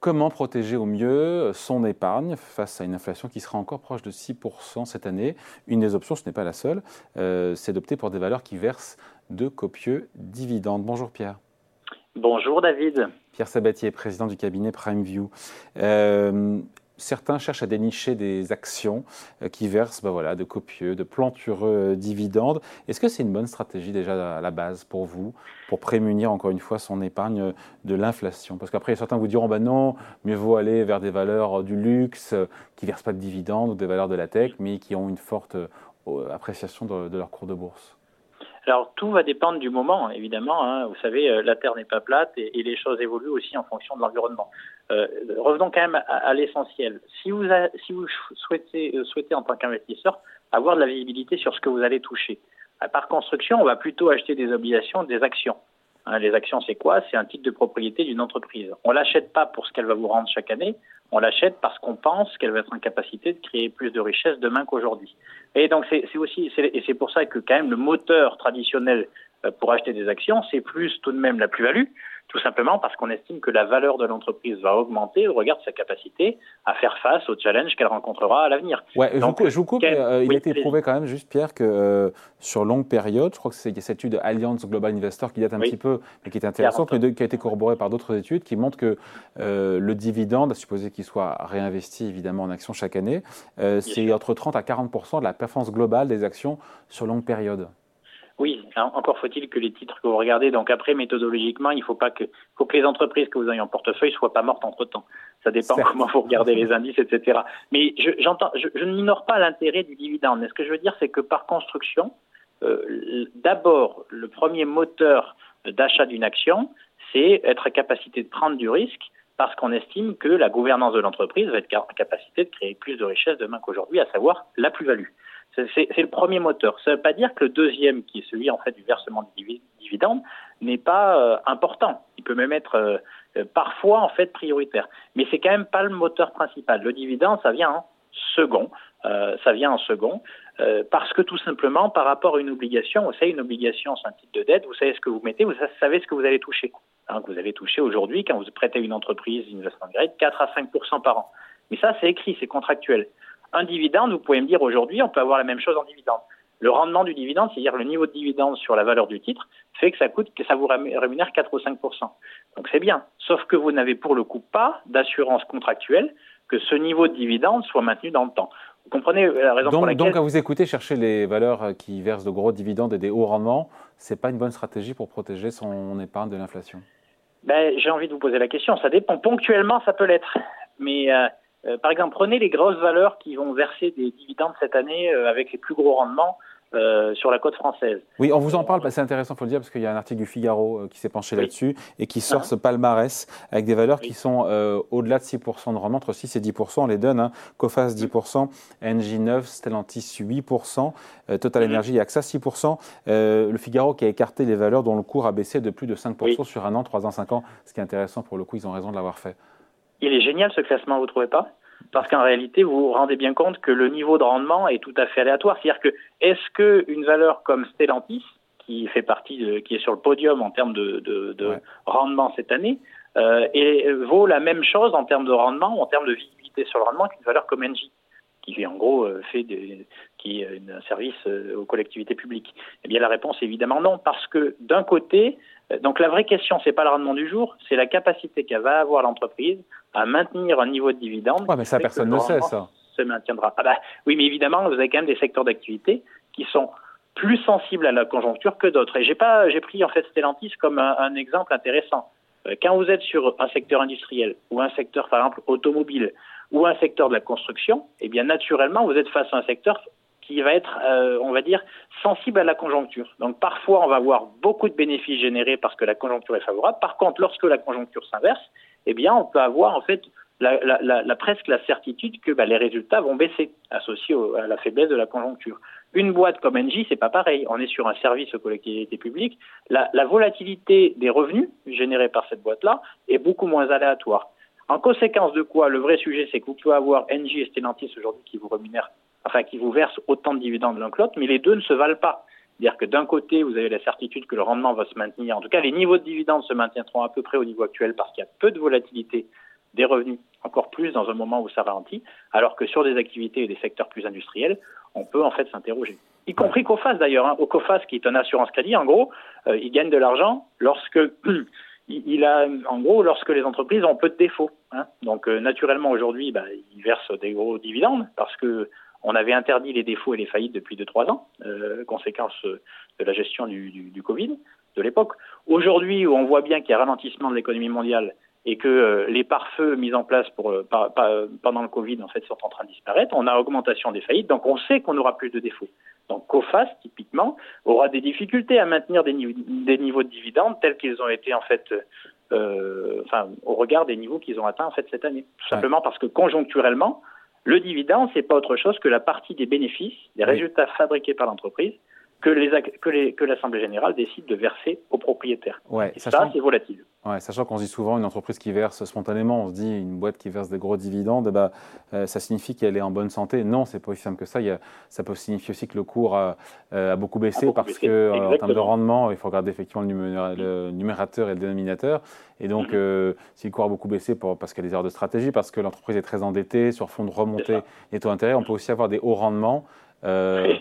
Comment protéger au mieux son épargne face à une inflation qui sera encore proche de 6% cette année? Une des options, ce n'est pas la seule, euh, c'est d'opter pour des valeurs qui versent de copieux dividendes. Bonjour Pierre. Bonjour David. Pierre Sabatier, président du cabinet PrimeView. Euh, certains cherchent à dénicher des actions euh, qui versent ben voilà, de copieux, de plantureux dividendes. Est-ce que c'est une bonne stratégie déjà à la base pour vous, pour prémunir encore une fois son épargne de l'inflation? Parce qu'après, certains vous diront, ben non, mieux vaut aller vers des valeurs du luxe qui ne versent pas de dividendes ou des valeurs de la tech, mais qui ont une forte euh, appréciation de, leur cours de bourse. Alors tout va dépendre du moment, évidemment. Hein. Vous savez, euh, la Terre n'est pas plate et, les choses évoluent aussi en fonction de l'environnement. Euh, revenons quand même à, l'essentiel. Si vous, si vous souhaitez, euh, souhaitez en tant qu'investisseur avoir de la visibilité sur ce que vous allez toucher, par construction, on va plutôt acheter des obligations, des actions. Hein, les actions, c'est quoi? C'est un titre de propriété d'une entreprise. On l'achète pas pour ce qu'elle va vous rendre chaque année, on l'achète parce qu'on pense qu'elle va être en capacité de créer plus de richesses demain qu'aujourd'hui. Et donc c'est aussi, et c'est pour ça que quand même le moteur traditionnel euh, pour acheter des actions, c'est plus tout de même la plus-value tout simplement parce qu'on estime que la valeur de l'entreprise va augmenter. Au regard de sa capacité à faire face aux challenges qu'elle rencontrera à l'avenir. Ouais, je, vous, coupe, euh, il a été prouvé quand même, juste Pierre, que euh, sur longue période, je crois que c'est cette étude Alliance Global Investor qui date un petit peu, mais qui est intéressante, mais qui a été corroborée par d'autres études qui montrent que euh, le dividende, à supposer qu'il soit réinvesti évidemment en actions chaque année, c'est entre 30 à 40 de la performance globale des actions sur longue période. Oui, encore faut-il que les titres que vous regardez. Donc après, méthodologiquement, il faut pas que, faut que les entreprises que vous avez en portefeuille soient pas mortes entre temps. Ça dépend comment vous regardez les indices, etc. Mais j'entends, je, je, ne n'ignore pas l'intérêt du dividende. Mais ce que je veux dire, c'est que par construction, euh, d'abord, le premier moteur d'achat d'une action, c'est être à capacité de prendre du risque parce qu'on estime que la gouvernance de l'entreprise va être en capacité de créer plus de richesses demain qu'aujourd'hui, à savoir la plus-value. C'est le premier moteur. Ça ne veut pas dire que le deuxième, qui est celui en fait du versement des dividendes, n'est pas euh, important. Il peut même être euh, euh, parfois en fait prioritaire. Mais c'est quand même pas le moteur principal. Le dividende, ça vient en second. ça vient en second parce que tout simplement, par rapport à une obligation, vous savez, une obligation, c'est un titre de dette. Vous savez ce que vous mettez, vous savez ce que vous allez toucher. Hein, vous allez toucher aujourd'hui quand vous prêtez une entreprise, investment grade, 4 à 5% par an. Mais ça, c'est écrit, c'est contractuel. Un dividende, vous pouvez me dire aujourd'hui, on peut avoir la même chose en dividende. Le rendement du dividende, c'est-à-dire le niveau de dividende sur la valeur du titre, fait que ça coûte, que ça vous rémunère 4 ou 5% Donc c'est bien. Sauf que vous n'avez pour le coup pas d'assurance contractuelle que ce niveau de dividende soit maintenu dans le temps. Vous comprenez la raison donc, pour laquelle... Donc, à vous écouter, chercher les valeurs qui versent de gros dividendes et des hauts rendements, c'est pas une bonne stratégie pour protéger son épargne de l'inflation ben, J'ai envie de vous poser la question. Ça dépend. Ponctuellement, ça peut l'être. Mais euh, euh, par exemple, prenez les grosses valeurs qui vont verser des dividendes cette année euh, avec les plus gros rendements. Euh, sur la côte française. Oui, on vous en parle, c'est intéressant, il faut le dire, parce qu'il y a un article du Figaro qui s'est penché là-dessus et qui sort uh-huh. ce palmarès avec des valeurs qui sont au-delà de 6% de rendement, entre 6 et 10%, on les donne, hein. Cofas 10%, ng 9, Stellantis 8%, Total mm-hmm. Energy, AXA 6%, le Figaro qui a écarté les valeurs dont le cours a baissé de plus de 5% sur un an, 3 ans, 5 ans, ce qui est intéressant pour le coup, ils ont raison de l'avoir fait. Il est génial ce classement, vous trouvez pas? Parce qu'en réalité, vous vous rendez bien compte que le niveau de rendement est tout à fait aléatoire. C'est-à-dire que est-ce qu'une valeur comme Stellantis, qui fait partie, de, qui est sur le podium en termes de, de, de rendement cette année, euh, et vaut la même chose en termes de rendement ou en termes de visibilité sur le rendement qu'une valeur comme Engie qui en gros euh, fait des, qui est un service euh, aux collectivités publiques? Eh bien la réponse est évidemment non, parce que d'un côté, euh, donc la vraie question c'est pas le rendement du jour, c'est la capacité qu'elle va avoir l'entreprise à maintenir un niveau de dividende. Ouais, mais ça personne ne sait ça. Se maintiendra. Ah bah, oui, mais évidemment vous avez quand même des secteurs d'activité qui sont plus sensibles à la conjoncture que d'autres. Et j'ai pas, j'ai pris en fait Stellantis comme un exemple intéressant. Quand vous êtes sur un secteur industriel ou un secteur par exemple automobile ou un secteur de la construction, eh bien naturellement, vous êtes face à un secteur qui va être, euh, on va dire, sensible à la conjoncture. Donc parfois, on va avoir beaucoup de bénéfices générés parce que la conjoncture est favorable. Par contre, lorsque la conjoncture s'inverse, eh bien, on peut avoir en fait presque la certitude que bah, les résultats vont baisser, associés à la faiblesse de la conjoncture. Une boîte comme Engie, c'est pas pareil. On est sur un service aux collectivités publiques. La, la volatilité des revenus générés par cette boîte-là est beaucoup moins aléatoire. En conséquence de quoi, le vrai sujet, c'est que vous pouvez avoir Engie et Stellantis aujourd'hui qui vous rémunèrent, enfin qui vous versent autant de dividendes l'un que l'autre, mais les deux ne se valent pas. C'est-à-dire que d'un côté, vous avez la certitude que le rendement va se maintenir. En tout cas, les niveaux de dividendes se maintiendront à peu près au niveau actuel parce qu'il y a peu de volatilité des revenus, encore plus dans un moment où ça ralentit, alors que sur des activités et des secteurs plus industriels, on peut en fait s'interroger. Y compris COFAS d'ailleurs. Hein. Au COFAS, qui est un assurance crédit, en gros, euh, il gagne de l'argent lorsque il a, en gros, lorsque les entreprises ont peu de défauts. Hein. Donc, euh, naturellement, aujourd'hui, bah, ils versent des gros dividendes parce que on avait interdit les défauts et les faillites depuis 2-3 ans, euh, conséquence de la gestion du, du, du Covid de l'époque. Aujourd'hui, où on voit bien qu'il y a ralentissement de l'économie mondiale et que euh, les pare-feux mis en place pour, euh, par, pendant le Covid en fait sont en train de disparaître, on a augmentation des faillites, donc on sait qu'on aura plus de défauts. Donc COFAS, typiquement, aura des difficultés à maintenir des, niveaux, des niveaux de dividendes tels qu'ils ont été en fait, euh, enfin, au regard des niveaux qu'ils ont atteints en fait cette année. Tout simplement parce que conjoncturellement, le dividende, c'est pas autre chose que la partie des bénéfices, des résultats fabriqués par l'entreprise, que, les, que, les, que l'Assemblée générale décide de verser aux propriétaires. Ouais, et ça, c'est volatile. Ouais, sachant qu'on dit souvent une entreprise qui verse spontanément, on se dit une boîte qui verse des gros dividendes, bah, euh, ça signifie qu'elle est en bonne santé. Non, c'est pas aussi simple que ça. Il y a, ça peut signifier aussi que le cours a, euh, a beaucoup baissé beaucoup parce baissé. que euh, en termes de rendement, il faut regarder effectivement le, le numérateur et le dénominateur. Et donc, mm-hmm. euh, si le cours a beaucoup baissé pour, parce qu'il y a des erreurs de stratégie, parce que l'entreprise est très endettée, sur fond de remontée des taux d'intérêt, on peut aussi avoir des hauts rendements. Euh,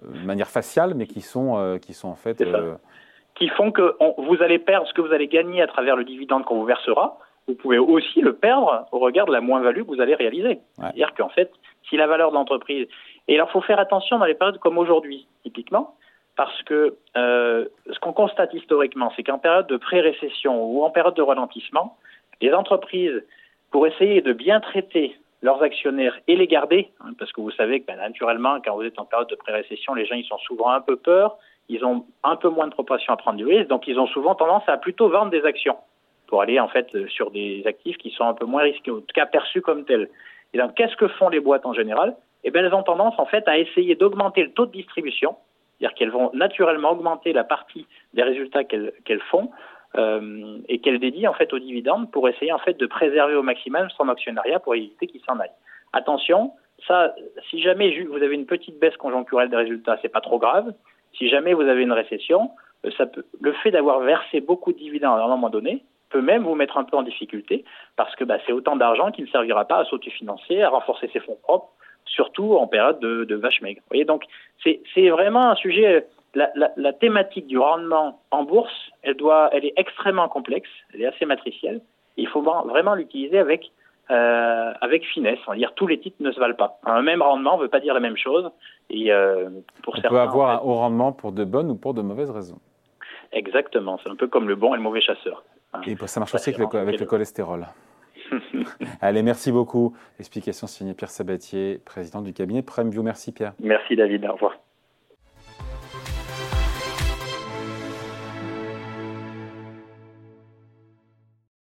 de manière faciale, mais qui sont, euh, qui sont en fait. Euh, qui font que on, vous allez perdre ce que vous allez gagner à travers le dividende qu'on vous versera. Vous pouvez aussi le perdre au regard de la moins-value que vous allez réaliser. Ouais. C'est-à-dire qu'en fait, si la valeur de l'entreprise. Et alors, il faut faire attention dans les périodes comme aujourd'hui, typiquement, parce que euh, ce qu'on constate historiquement, c'est qu'en période de pré-récession ou en période de ralentissement, les entreprises, pour essayer de bien traiter leurs actionnaires et les garder, hein, parce que vous savez que ben, naturellement, quand vous êtes en période de pré-récession, les gens ils sont souvent un peu peur, ils ont un peu moins de proportion à prendre du risque, donc ils ont souvent tendance à plutôt vendre des actions pour aller en fait euh, sur des actifs qui sont un peu moins risqués, en tout cas perçus comme tels. Et donc qu'est-ce que font les boîtes en général? Eh bien elles ont tendance en fait à essayer d'augmenter le taux de distribution, c'est-à-dire qu'elles vont naturellement augmenter la partie des résultats qu'elles font euh, et qu'elle dédie en fait aux dividendes pour essayer en fait de préserver au maximum son actionnariat pour éviter qu'il s'en aille. Attention, ça, si jamais vous avez une petite baisse conjoncturelle des résultats, c'est pas trop grave. Si jamais vous avez une récession, euh, ça peut, le fait d'avoir versé beaucoup de dividendes à un moment donné peut même vous mettre un peu en difficulté parce que bah, c'est autant d'argent qui ne servira pas à s'autofinancer, à renforcer ses fonds propres, surtout en période de, de vache maigre. Vous voyez, donc c'est vraiment un sujet la, la, la, thématique du rendement en bourse, elle, doit, elle est extrêmement complexe, elle est assez matricielle. Il faut vraiment l'utiliser avec, euh, avec finesse. On va dire tous les titres ne se valent pas. Un même rendement ne veut pas dire la même chose. Et, euh, pour On certains, peut avoir en fait, un haut rendement pour de bonnes ou pour de mauvaises raisons. Exactement. C'est un peu comme le bon et le mauvais chasseur. Et ça marche aussi avec le, avec le cholestérol. Allez, merci beaucoup. Explication signée Pierre Sabatier, président du cabinet Prime View. Merci Pierre. Merci David. Au revoir.